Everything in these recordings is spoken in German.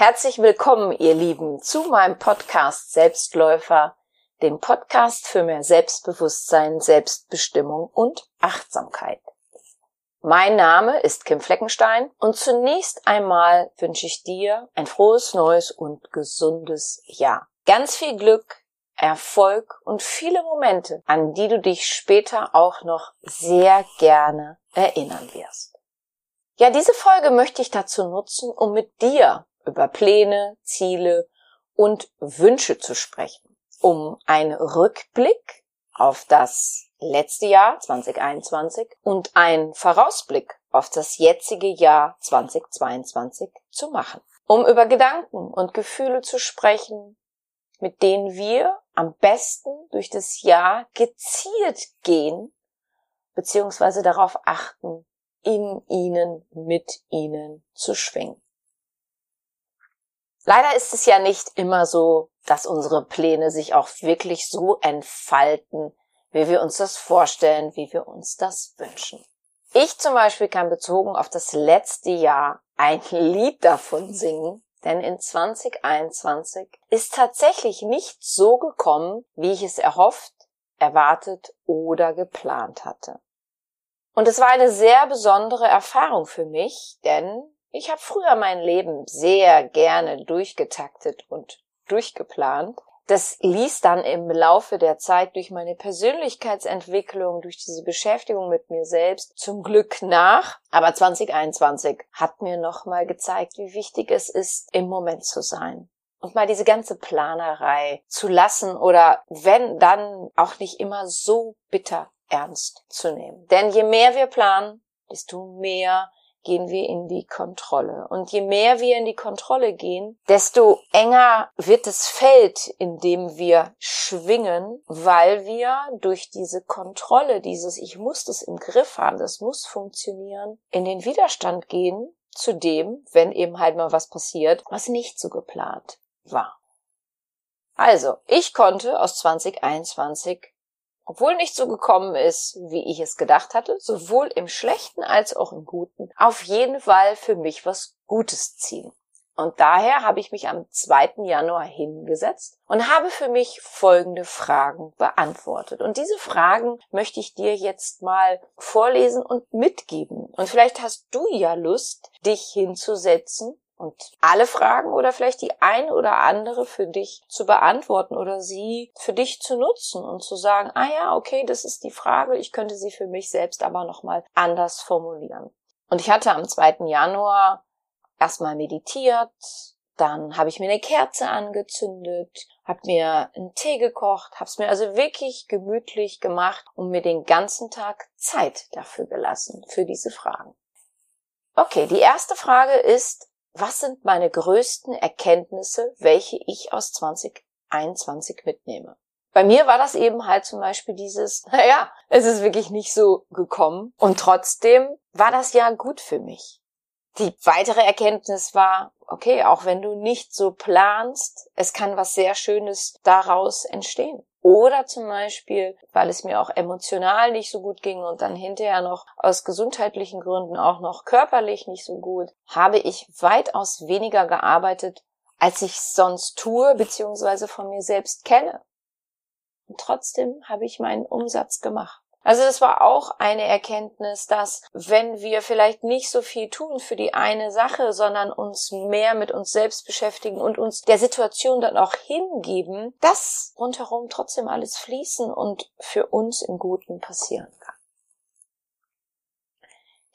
Herzlich willkommen, ihr Lieben, zu meinem Podcast Selbstläufer, dem Podcast für mehr Selbstbewusstsein, Selbstbestimmung und Achtsamkeit. Mein Name ist Kim Fleckenstein und zunächst einmal wünsche ich dir ein frohes, neues und gesundes Jahr. Ganz viel Glück, Erfolg und viele Momente, an die du dich später auch noch sehr gerne erinnern wirst. Ja, diese Folge möchte ich dazu nutzen, um mit dir über Pläne, Ziele und Wünsche zu sprechen, um einen Rückblick auf das letzte Jahr 2021 und einen Vorausblick auf das jetzige Jahr 2022 zu machen, um über Gedanken und Gefühle zu sprechen, mit denen wir am besten durch das Jahr gezielt gehen, beziehungsweise darauf achten, in ihnen, mit ihnen zu schwingen. Leider ist es ja nicht immer so, dass unsere Pläne sich auch wirklich so entfalten, wie wir uns das vorstellen, wie wir uns das wünschen. Ich zum Beispiel kann bezogen auf das letzte Jahr ein Lied davon singen, denn in 2021 ist tatsächlich nicht so gekommen, wie ich es erhofft, erwartet oder geplant hatte. Und es war eine sehr besondere Erfahrung für mich, denn ich habe früher mein Leben sehr gerne durchgetaktet und durchgeplant. Das ließ dann im Laufe der Zeit durch meine Persönlichkeitsentwicklung, durch diese Beschäftigung mit mir selbst zum Glück nach. Aber 2021 hat mir nochmal gezeigt, wie wichtig es ist, im Moment zu sein und mal diese ganze Planerei zu lassen oder wenn dann auch nicht immer so bitter ernst zu nehmen. Denn je mehr wir planen, desto mehr gehen wir in die Kontrolle. Und je mehr wir in die Kontrolle gehen, desto enger wird das Feld, in dem wir schwingen, weil wir durch diese Kontrolle, dieses Ich muss das im Griff haben, das muss funktionieren, in den Widerstand gehen zu dem, wenn eben halt mal was passiert, was nicht so geplant war. Also, ich konnte aus 2021 obwohl nicht so gekommen ist, wie ich es gedacht hatte, sowohl im Schlechten als auch im Guten, auf jeden Fall für mich was Gutes ziehen. Und daher habe ich mich am 2. Januar hingesetzt und habe für mich folgende Fragen beantwortet. Und diese Fragen möchte ich dir jetzt mal vorlesen und mitgeben. Und vielleicht hast du ja Lust, dich hinzusetzen und alle Fragen oder vielleicht die ein oder andere für dich zu beantworten oder sie für dich zu nutzen und zu sagen, ah ja, okay, das ist die Frage, ich könnte sie für mich selbst aber nochmal anders formulieren. Und ich hatte am 2. Januar erstmal meditiert, dann habe ich mir eine Kerze angezündet, habe mir einen Tee gekocht, habe es mir also wirklich gemütlich gemacht und mir den ganzen Tag Zeit dafür gelassen, für diese Fragen. Okay, die erste Frage ist, was sind meine größten Erkenntnisse, welche ich aus 2021 mitnehme. Bei mir war das eben halt zum Beispiel dieses, naja, es ist wirklich nicht so gekommen und trotzdem war das ja gut für mich. Die weitere Erkenntnis war, okay, auch wenn du nicht so planst, es kann was sehr Schönes daraus entstehen. Oder zum Beispiel, weil es mir auch emotional nicht so gut ging und dann hinterher noch aus gesundheitlichen Gründen auch noch körperlich nicht so gut, habe ich weitaus weniger gearbeitet, als ich sonst tue, beziehungsweise von mir selbst kenne. Und trotzdem habe ich meinen Umsatz gemacht. Also das war auch eine Erkenntnis, dass wenn wir vielleicht nicht so viel tun für die eine Sache, sondern uns mehr mit uns selbst beschäftigen und uns der Situation dann auch hingeben, dass rundherum trotzdem alles fließen und für uns im Guten passieren kann.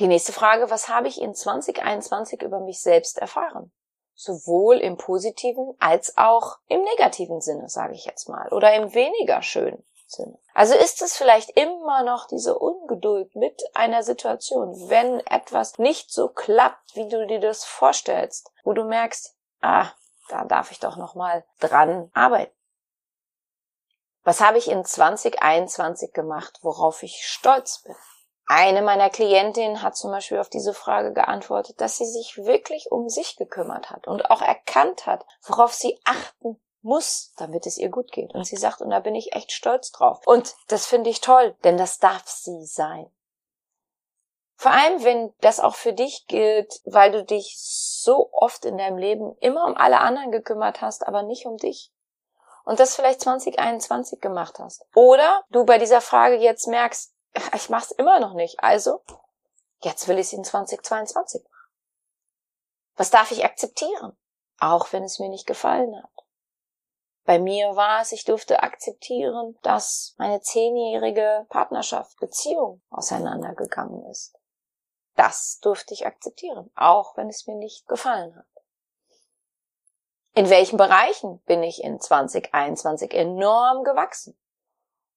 Die nächste Frage, was habe ich in 2021 über mich selbst erfahren? Sowohl im positiven als auch im negativen Sinne, sage ich jetzt mal, oder im weniger schönen sind. Also ist es vielleicht immer noch diese Ungeduld mit einer Situation, wenn etwas nicht so klappt, wie du dir das vorstellst, wo du merkst, ah, da darf ich doch noch mal dran arbeiten. Was habe ich in 2021 gemacht, worauf ich stolz bin? Eine meiner Klientinnen hat zum Beispiel auf diese Frage geantwortet, dass sie sich wirklich um sich gekümmert hat und auch erkannt hat, worauf sie achten muss, damit es ihr gut geht. Und sie sagt, und da bin ich echt stolz drauf. Und das finde ich toll, denn das darf sie sein. Vor allem, wenn das auch für dich gilt, weil du dich so oft in deinem Leben immer um alle anderen gekümmert hast, aber nicht um dich. Und das vielleicht 2021 gemacht hast. Oder du bei dieser Frage jetzt merkst, ich mach's immer noch nicht. Also, jetzt will ich es in 2022 machen. Was darf ich akzeptieren? Auch wenn es mir nicht gefallen hat. Bei mir war es, ich durfte akzeptieren, dass meine zehnjährige Partnerschaft, Beziehung auseinandergegangen ist. Das durfte ich akzeptieren, auch wenn es mir nicht gefallen hat. In welchen Bereichen bin ich in 2021 enorm gewachsen?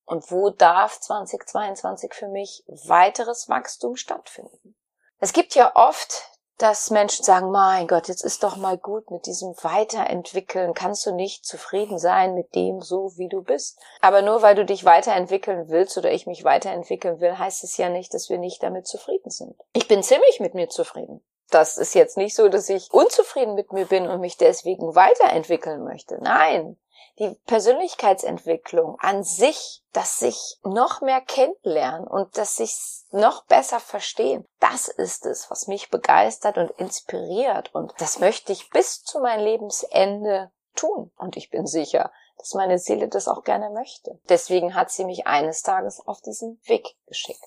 Und wo darf 2022 für mich weiteres Wachstum stattfinden? Es gibt ja oft dass Menschen sagen, mein Gott, jetzt ist doch mal gut mit diesem Weiterentwickeln. Kannst du nicht zufrieden sein mit dem so, wie du bist? Aber nur weil du dich weiterentwickeln willst oder ich mich weiterentwickeln will, heißt es ja nicht, dass wir nicht damit zufrieden sind. Ich bin ziemlich mit mir zufrieden. Das ist jetzt nicht so, dass ich unzufrieden mit mir bin und mich deswegen weiterentwickeln möchte. Nein, die Persönlichkeitsentwicklung an sich, das sich noch mehr kennenlernen und das sich noch besser verstehen, das ist es, was mich begeistert und inspiriert und das möchte ich bis zu meinem Lebensende tun und ich bin sicher, dass meine Seele das auch gerne möchte. Deswegen hat sie mich eines Tages auf diesen Weg geschickt.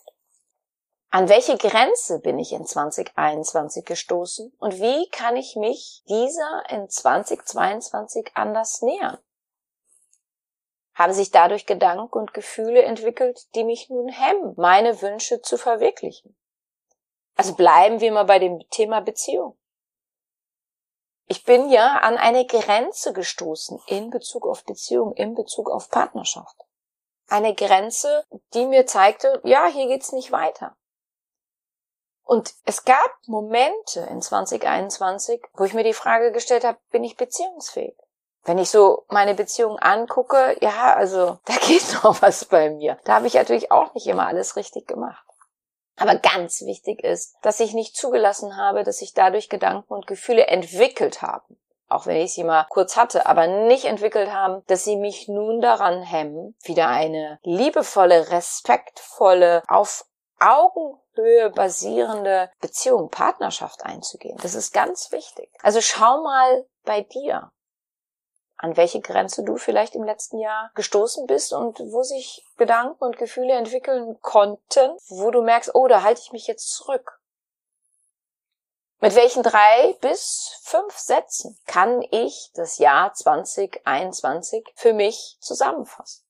An welche Grenze bin ich in 2021 gestoßen und wie kann ich mich dieser in 2022 anders nähern? Haben sich dadurch Gedanken und Gefühle entwickelt, die mich nun hemmen, meine Wünsche zu verwirklichen. Also bleiben wir mal bei dem Thema Beziehung. Ich bin ja an eine Grenze gestoßen in Bezug auf Beziehung, in Bezug auf Partnerschaft. Eine Grenze, die mir zeigte, ja, hier geht's nicht weiter. Und es gab Momente in 2021, wo ich mir die Frage gestellt habe, bin ich beziehungsfähig? Wenn ich so meine Beziehung angucke, ja, also da geht noch was bei mir. Da habe ich natürlich auch nicht immer alles richtig gemacht. Aber ganz wichtig ist, dass ich nicht zugelassen habe, dass sich dadurch Gedanken und Gefühle entwickelt haben. Auch wenn ich sie mal kurz hatte, aber nicht entwickelt haben, dass sie mich nun daran hemmen, wieder eine liebevolle, respektvolle, auf Augenhöhe basierende Beziehung, Partnerschaft einzugehen. Das ist ganz wichtig. Also schau mal bei dir an welche Grenze du vielleicht im letzten Jahr gestoßen bist und wo sich Gedanken und Gefühle entwickeln konnten, wo du merkst, oh, da halte ich mich jetzt zurück. Mit welchen drei bis fünf Sätzen kann ich das Jahr 2021 für mich zusammenfassen?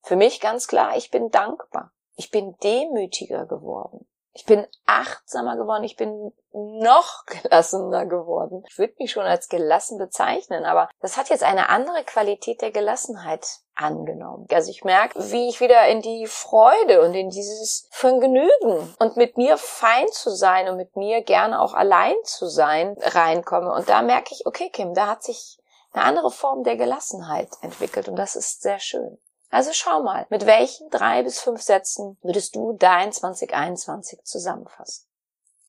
Für mich ganz klar, ich bin dankbar. Ich bin demütiger geworden. Ich bin achtsamer geworden, ich bin noch gelassener geworden. Ich würde mich schon als gelassen bezeichnen, aber das hat jetzt eine andere Qualität der Gelassenheit angenommen. Also ich merke, wie ich wieder in die Freude und in dieses Vergnügen und mit mir fein zu sein und mit mir gerne auch allein zu sein reinkomme. Und da merke ich, okay, Kim, da hat sich eine andere Form der Gelassenheit entwickelt und das ist sehr schön. Also schau mal, mit welchen drei bis fünf Sätzen würdest du dein 2021 zusammenfassen?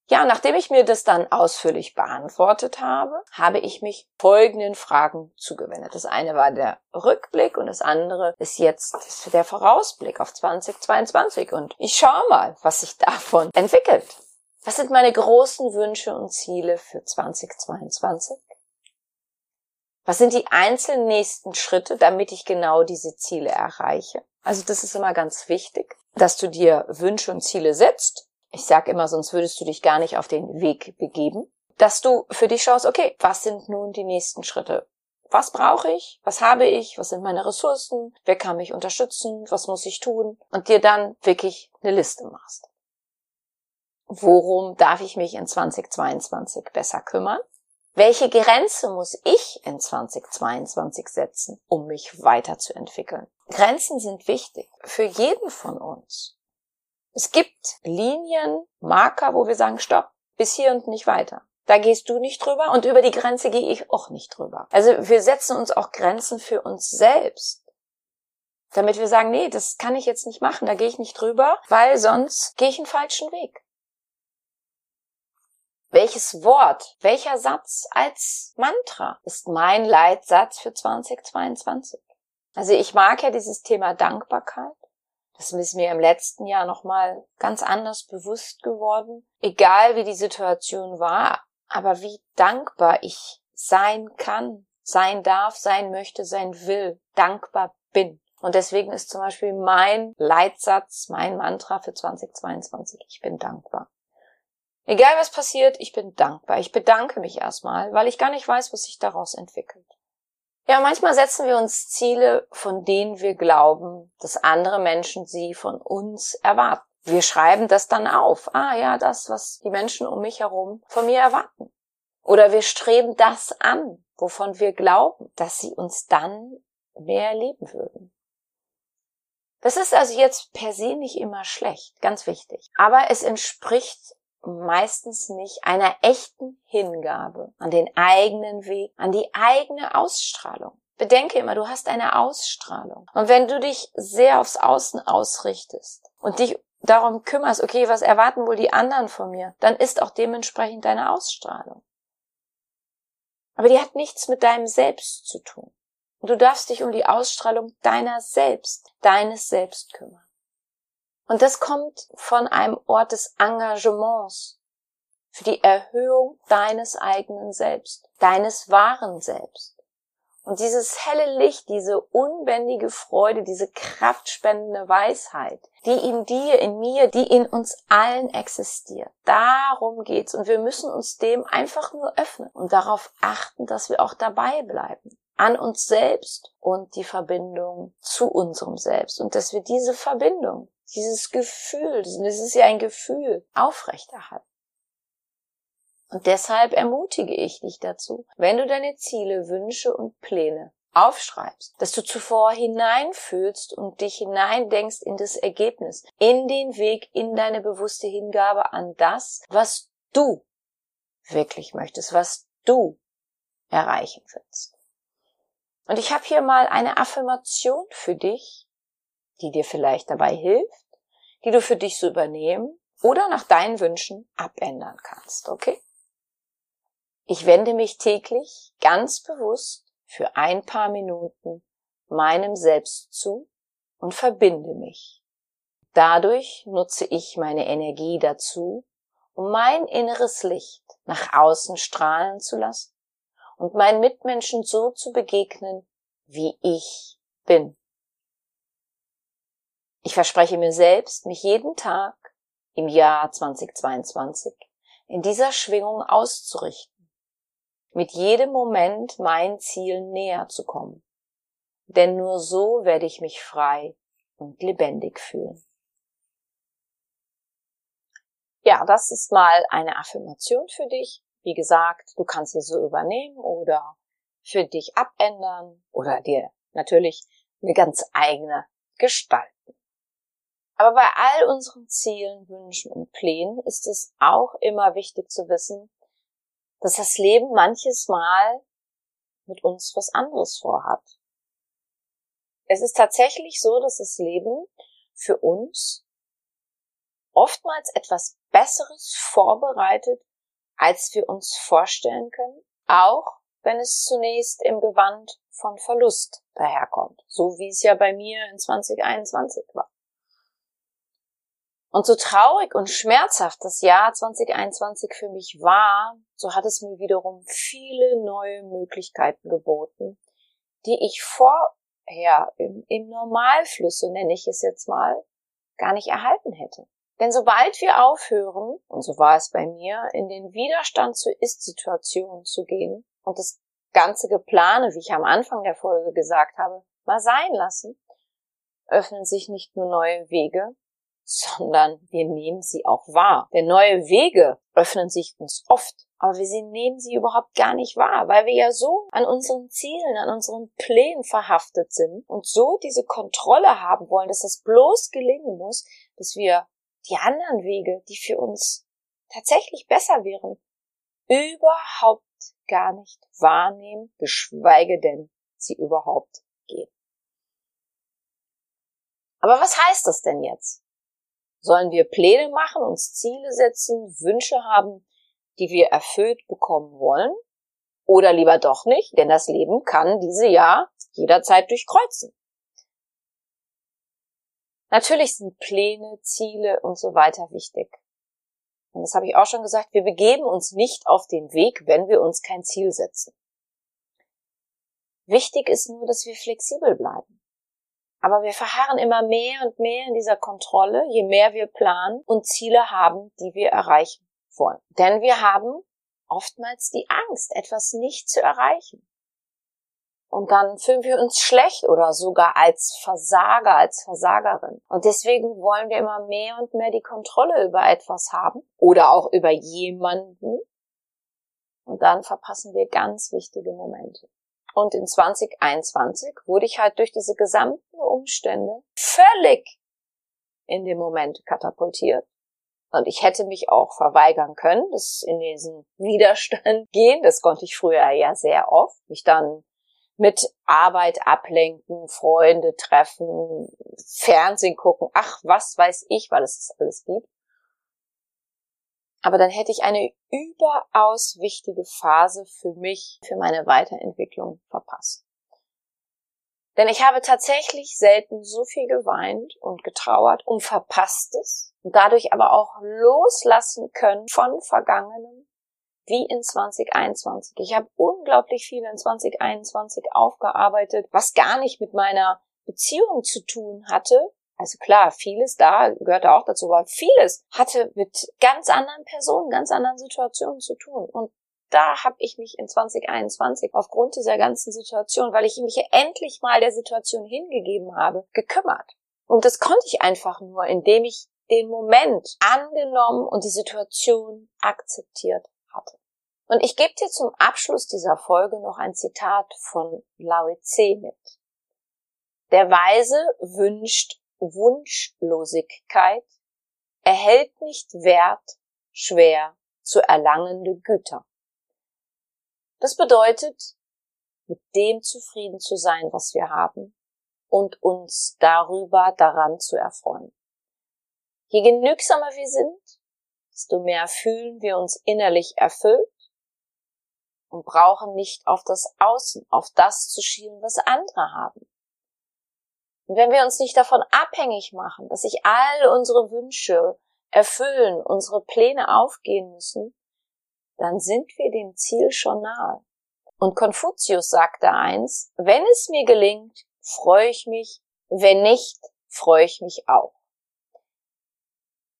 Ja, nachdem ich mir das dann ausführlich beantwortet habe, habe ich mich folgenden Fragen zugewendet. Das eine war der Rückblick und das andere ist jetzt der Vorausblick auf 2022 und ich schaue mal, was sich davon entwickelt. Was sind meine großen Wünsche und Ziele für 2022? Was sind die einzelnen nächsten Schritte, damit ich genau diese Ziele erreiche? Also das ist immer ganz wichtig, dass du dir Wünsche und Ziele setzt. Ich sage immer, sonst würdest du dich gar nicht auf den Weg begeben. Dass du für dich schaust, okay, was sind nun die nächsten Schritte? Was brauche ich? Was habe ich? Was sind meine Ressourcen? Wer kann mich unterstützen? Was muss ich tun? Und dir dann wirklich eine Liste machst. Worum darf ich mich in 2022 besser kümmern? Welche Grenze muss ich in 2022 setzen, um mich weiterzuentwickeln? Grenzen sind wichtig für jeden von uns. Es gibt Linien, Marker, wo wir sagen, stopp, bis hier und nicht weiter. Da gehst du nicht drüber und über die Grenze gehe ich auch nicht drüber. Also wir setzen uns auch Grenzen für uns selbst. Damit wir sagen, nee, das kann ich jetzt nicht machen, da gehe ich nicht drüber, weil sonst gehe ich einen falschen Weg. Welches Wort, welcher Satz als Mantra ist mein Leitsatz für 2022? Also ich mag ja dieses Thema Dankbarkeit. Das ist mir im letzten Jahr nochmal ganz anders bewusst geworden. Egal wie die Situation war, aber wie dankbar ich sein kann, sein darf, sein möchte, sein will, dankbar bin. Und deswegen ist zum Beispiel mein Leitsatz, mein Mantra für 2022, ich bin dankbar. Egal was passiert, ich bin dankbar. Ich bedanke mich erstmal, weil ich gar nicht weiß, was sich daraus entwickelt. Ja, manchmal setzen wir uns Ziele, von denen wir glauben, dass andere Menschen sie von uns erwarten. Wir schreiben das dann auf. Ah ja, das, was die Menschen um mich herum von mir erwarten. Oder wir streben das an, wovon wir glauben, dass sie uns dann mehr lieben würden. Das ist also jetzt per se nicht immer schlecht, ganz wichtig. Aber es entspricht meistens nicht einer echten Hingabe an den eigenen Weg, an die eigene Ausstrahlung. Bedenke immer, du hast eine Ausstrahlung. Und wenn du dich sehr aufs Außen ausrichtest und dich darum kümmerst, okay, was erwarten wohl die anderen von mir, dann ist auch dementsprechend deine Ausstrahlung. Aber die hat nichts mit deinem Selbst zu tun. Und du darfst dich um die Ausstrahlung deiner selbst, deines Selbst kümmern. Und das kommt von einem Ort des Engagements für die Erhöhung deines eigenen Selbst, deines wahren Selbst. Und dieses helle Licht, diese unbändige Freude, diese kraftspendende Weisheit, die in dir, in mir, die in uns allen existiert. Darum geht's. Und wir müssen uns dem einfach nur öffnen und darauf achten, dass wir auch dabei bleiben an uns selbst und die Verbindung zu unserem Selbst und dass wir diese Verbindung dieses Gefühl, das ist ja ein Gefühl, aufrechterhalten. Und deshalb ermutige ich dich dazu, wenn du deine Ziele, Wünsche und Pläne aufschreibst, dass du zuvor hineinfühlst und dich hineindenkst in das Ergebnis, in den Weg, in deine bewusste Hingabe an das, was du wirklich möchtest, was du erreichen willst. Und ich habe hier mal eine Affirmation für dich, die dir vielleicht dabei hilft, die du für dich so übernehmen oder nach deinen Wünschen abändern kannst, okay? Ich wende mich täglich ganz bewusst für ein paar Minuten meinem Selbst zu und verbinde mich. Dadurch nutze ich meine Energie dazu, um mein inneres Licht nach außen strahlen zu lassen und meinen Mitmenschen so zu begegnen, wie ich bin. Ich verspreche mir selbst, mich jeden Tag im Jahr 2022 in dieser Schwingung auszurichten, mit jedem Moment mein Ziel näher zu kommen. Denn nur so werde ich mich frei und lebendig fühlen. Ja, das ist mal eine Affirmation für dich. Wie gesagt, du kannst sie so übernehmen oder für dich abändern oder dir natürlich eine ganz eigene gestalten. Aber bei all unseren Zielen, Wünschen und Plänen ist es auch immer wichtig zu wissen, dass das Leben manches Mal mit uns was anderes vorhat. Es ist tatsächlich so, dass das Leben für uns oftmals etwas Besseres vorbereitet, als wir uns vorstellen können, auch wenn es zunächst im Gewand von Verlust daherkommt, so wie es ja bei mir in 2021 war. Und so traurig und schmerzhaft das Jahr 2021 für mich war, so hat es mir wiederum viele neue Möglichkeiten geboten, die ich vorher im, im Normalfluss, so nenne ich es jetzt mal, gar nicht erhalten hätte. Denn sobald wir aufhören, und so war es bei mir, in den Widerstand zur Ist-Situation zu gehen und das ganze Geplane, wie ich am Anfang der Folge gesagt habe, mal sein lassen, öffnen sich nicht nur neue Wege, sondern wir nehmen sie auch wahr. Denn neue Wege öffnen sich uns oft, aber wir nehmen sie überhaupt gar nicht wahr, weil wir ja so an unseren Zielen, an unseren Plänen verhaftet sind und so diese Kontrolle haben wollen, dass das bloß gelingen muss, dass wir die anderen Wege, die für uns tatsächlich besser wären, überhaupt gar nicht wahrnehmen, geschweige denn sie überhaupt gehen. Aber was heißt das denn jetzt? Sollen wir Pläne machen, uns Ziele setzen, Wünsche haben, die wir erfüllt bekommen wollen? Oder lieber doch nicht, denn das Leben kann diese ja jederzeit durchkreuzen. Natürlich sind Pläne, Ziele und so weiter wichtig. Und das habe ich auch schon gesagt, wir begeben uns nicht auf den Weg, wenn wir uns kein Ziel setzen. Wichtig ist nur, dass wir flexibel bleiben. Aber wir verharren immer mehr und mehr in dieser Kontrolle, je mehr wir planen und Ziele haben, die wir erreichen wollen. Denn wir haben oftmals die Angst, etwas nicht zu erreichen. Und dann fühlen wir uns schlecht oder sogar als Versager, als Versagerin. Und deswegen wollen wir immer mehr und mehr die Kontrolle über etwas haben oder auch über jemanden. Und dann verpassen wir ganz wichtige Momente. Und in 2021 wurde ich halt durch diese gesamten Umstände völlig in den Moment katapultiert. Und ich hätte mich auch verweigern können, das in diesen Widerstand gehen. Das konnte ich früher ja sehr oft. Mich dann mit Arbeit ablenken, Freunde treffen, Fernsehen gucken, ach, was weiß ich, weil es das alles gibt. Aber dann hätte ich eine überaus wichtige Phase für mich, für meine Weiterentwicklung verpasst. Denn ich habe tatsächlich selten so viel geweint und getrauert um Verpasstes und dadurch aber auch loslassen können von Vergangenem wie in 2021. Ich habe unglaublich viel in 2021 aufgearbeitet, was gar nicht mit meiner Beziehung zu tun hatte. Also klar, vieles da gehörte auch dazu, aber vieles hatte mit ganz anderen Personen, ganz anderen Situationen zu tun. Und da habe ich mich in 2021 aufgrund dieser ganzen Situation, weil ich mich endlich mal der Situation hingegeben habe, gekümmert. Und das konnte ich einfach nur, indem ich den Moment angenommen und die Situation akzeptiert hatte. Und ich gebe dir zum Abschluss dieser Folge noch ein Zitat von Lao Tse mit. Der Weise wünscht Wunschlosigkeit, erhält nicht wert, schwer zu erlangende Güter. Das bedeutet, mit dem zufrieden zu sein, was wir haben und uns darüber daran zu erfreuen. Je genügsamer wir sind, desto mehr fühlen wir uns innerlich erfüllt und brauchen nicht auf das Außen, auf das zu schielen, was andere haben. Und wenn wir uns nicht davon abhängig machen, dass sich all unsere Wünsche erfüllen, unsere Pläne aufgehen müssen, dann sind wir dem Ziel schon nahe. Und Konfuzius sagte eins, wenn es mir gelingt, freue ich mich, wenn nicht, freue ich mich auch.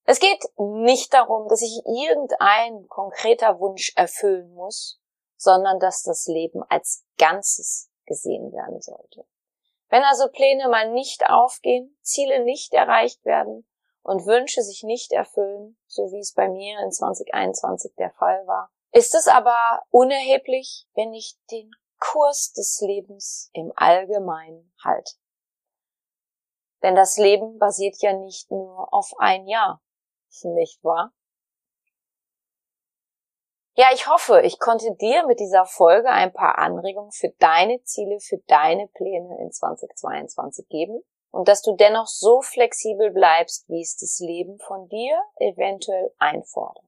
Es geht nicht darum, dass ich irgendein konkreter Wunsch erfüllen muss, sondern dass das Leben als Ganzes gesehen werden sollte. Wenn also Pläne mal nicht aufgehen, Ziele nicht erreicht werden und Wünsche sich nicht erfüllen, so wie es bei mir in 2021 der Fall war, ist es aber unerheblich, wenn ich den Kurs des Lebens im Allgemeinen halte. Denn das Leben basiert ja nicht nur auf ein Jahr, nicht wahr? Ja, ich hoffe, ich konnte dir mit dieser Folge ein paar Anregungen für deine Ziele, für deine Pläne in 2022 geben und dass du dennoch so flexibel bleibst, wie es das Leben von dir eventuell einfordert.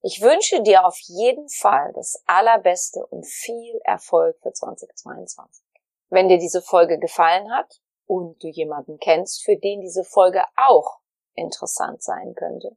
Ich wünsche dir auf jeden Fall das Allerbeste und viel Erfolg für 2022. Wenn dir diese Folge gefallen hat und du jemanden kennst, für den diese Folge auch interessant sein könnte,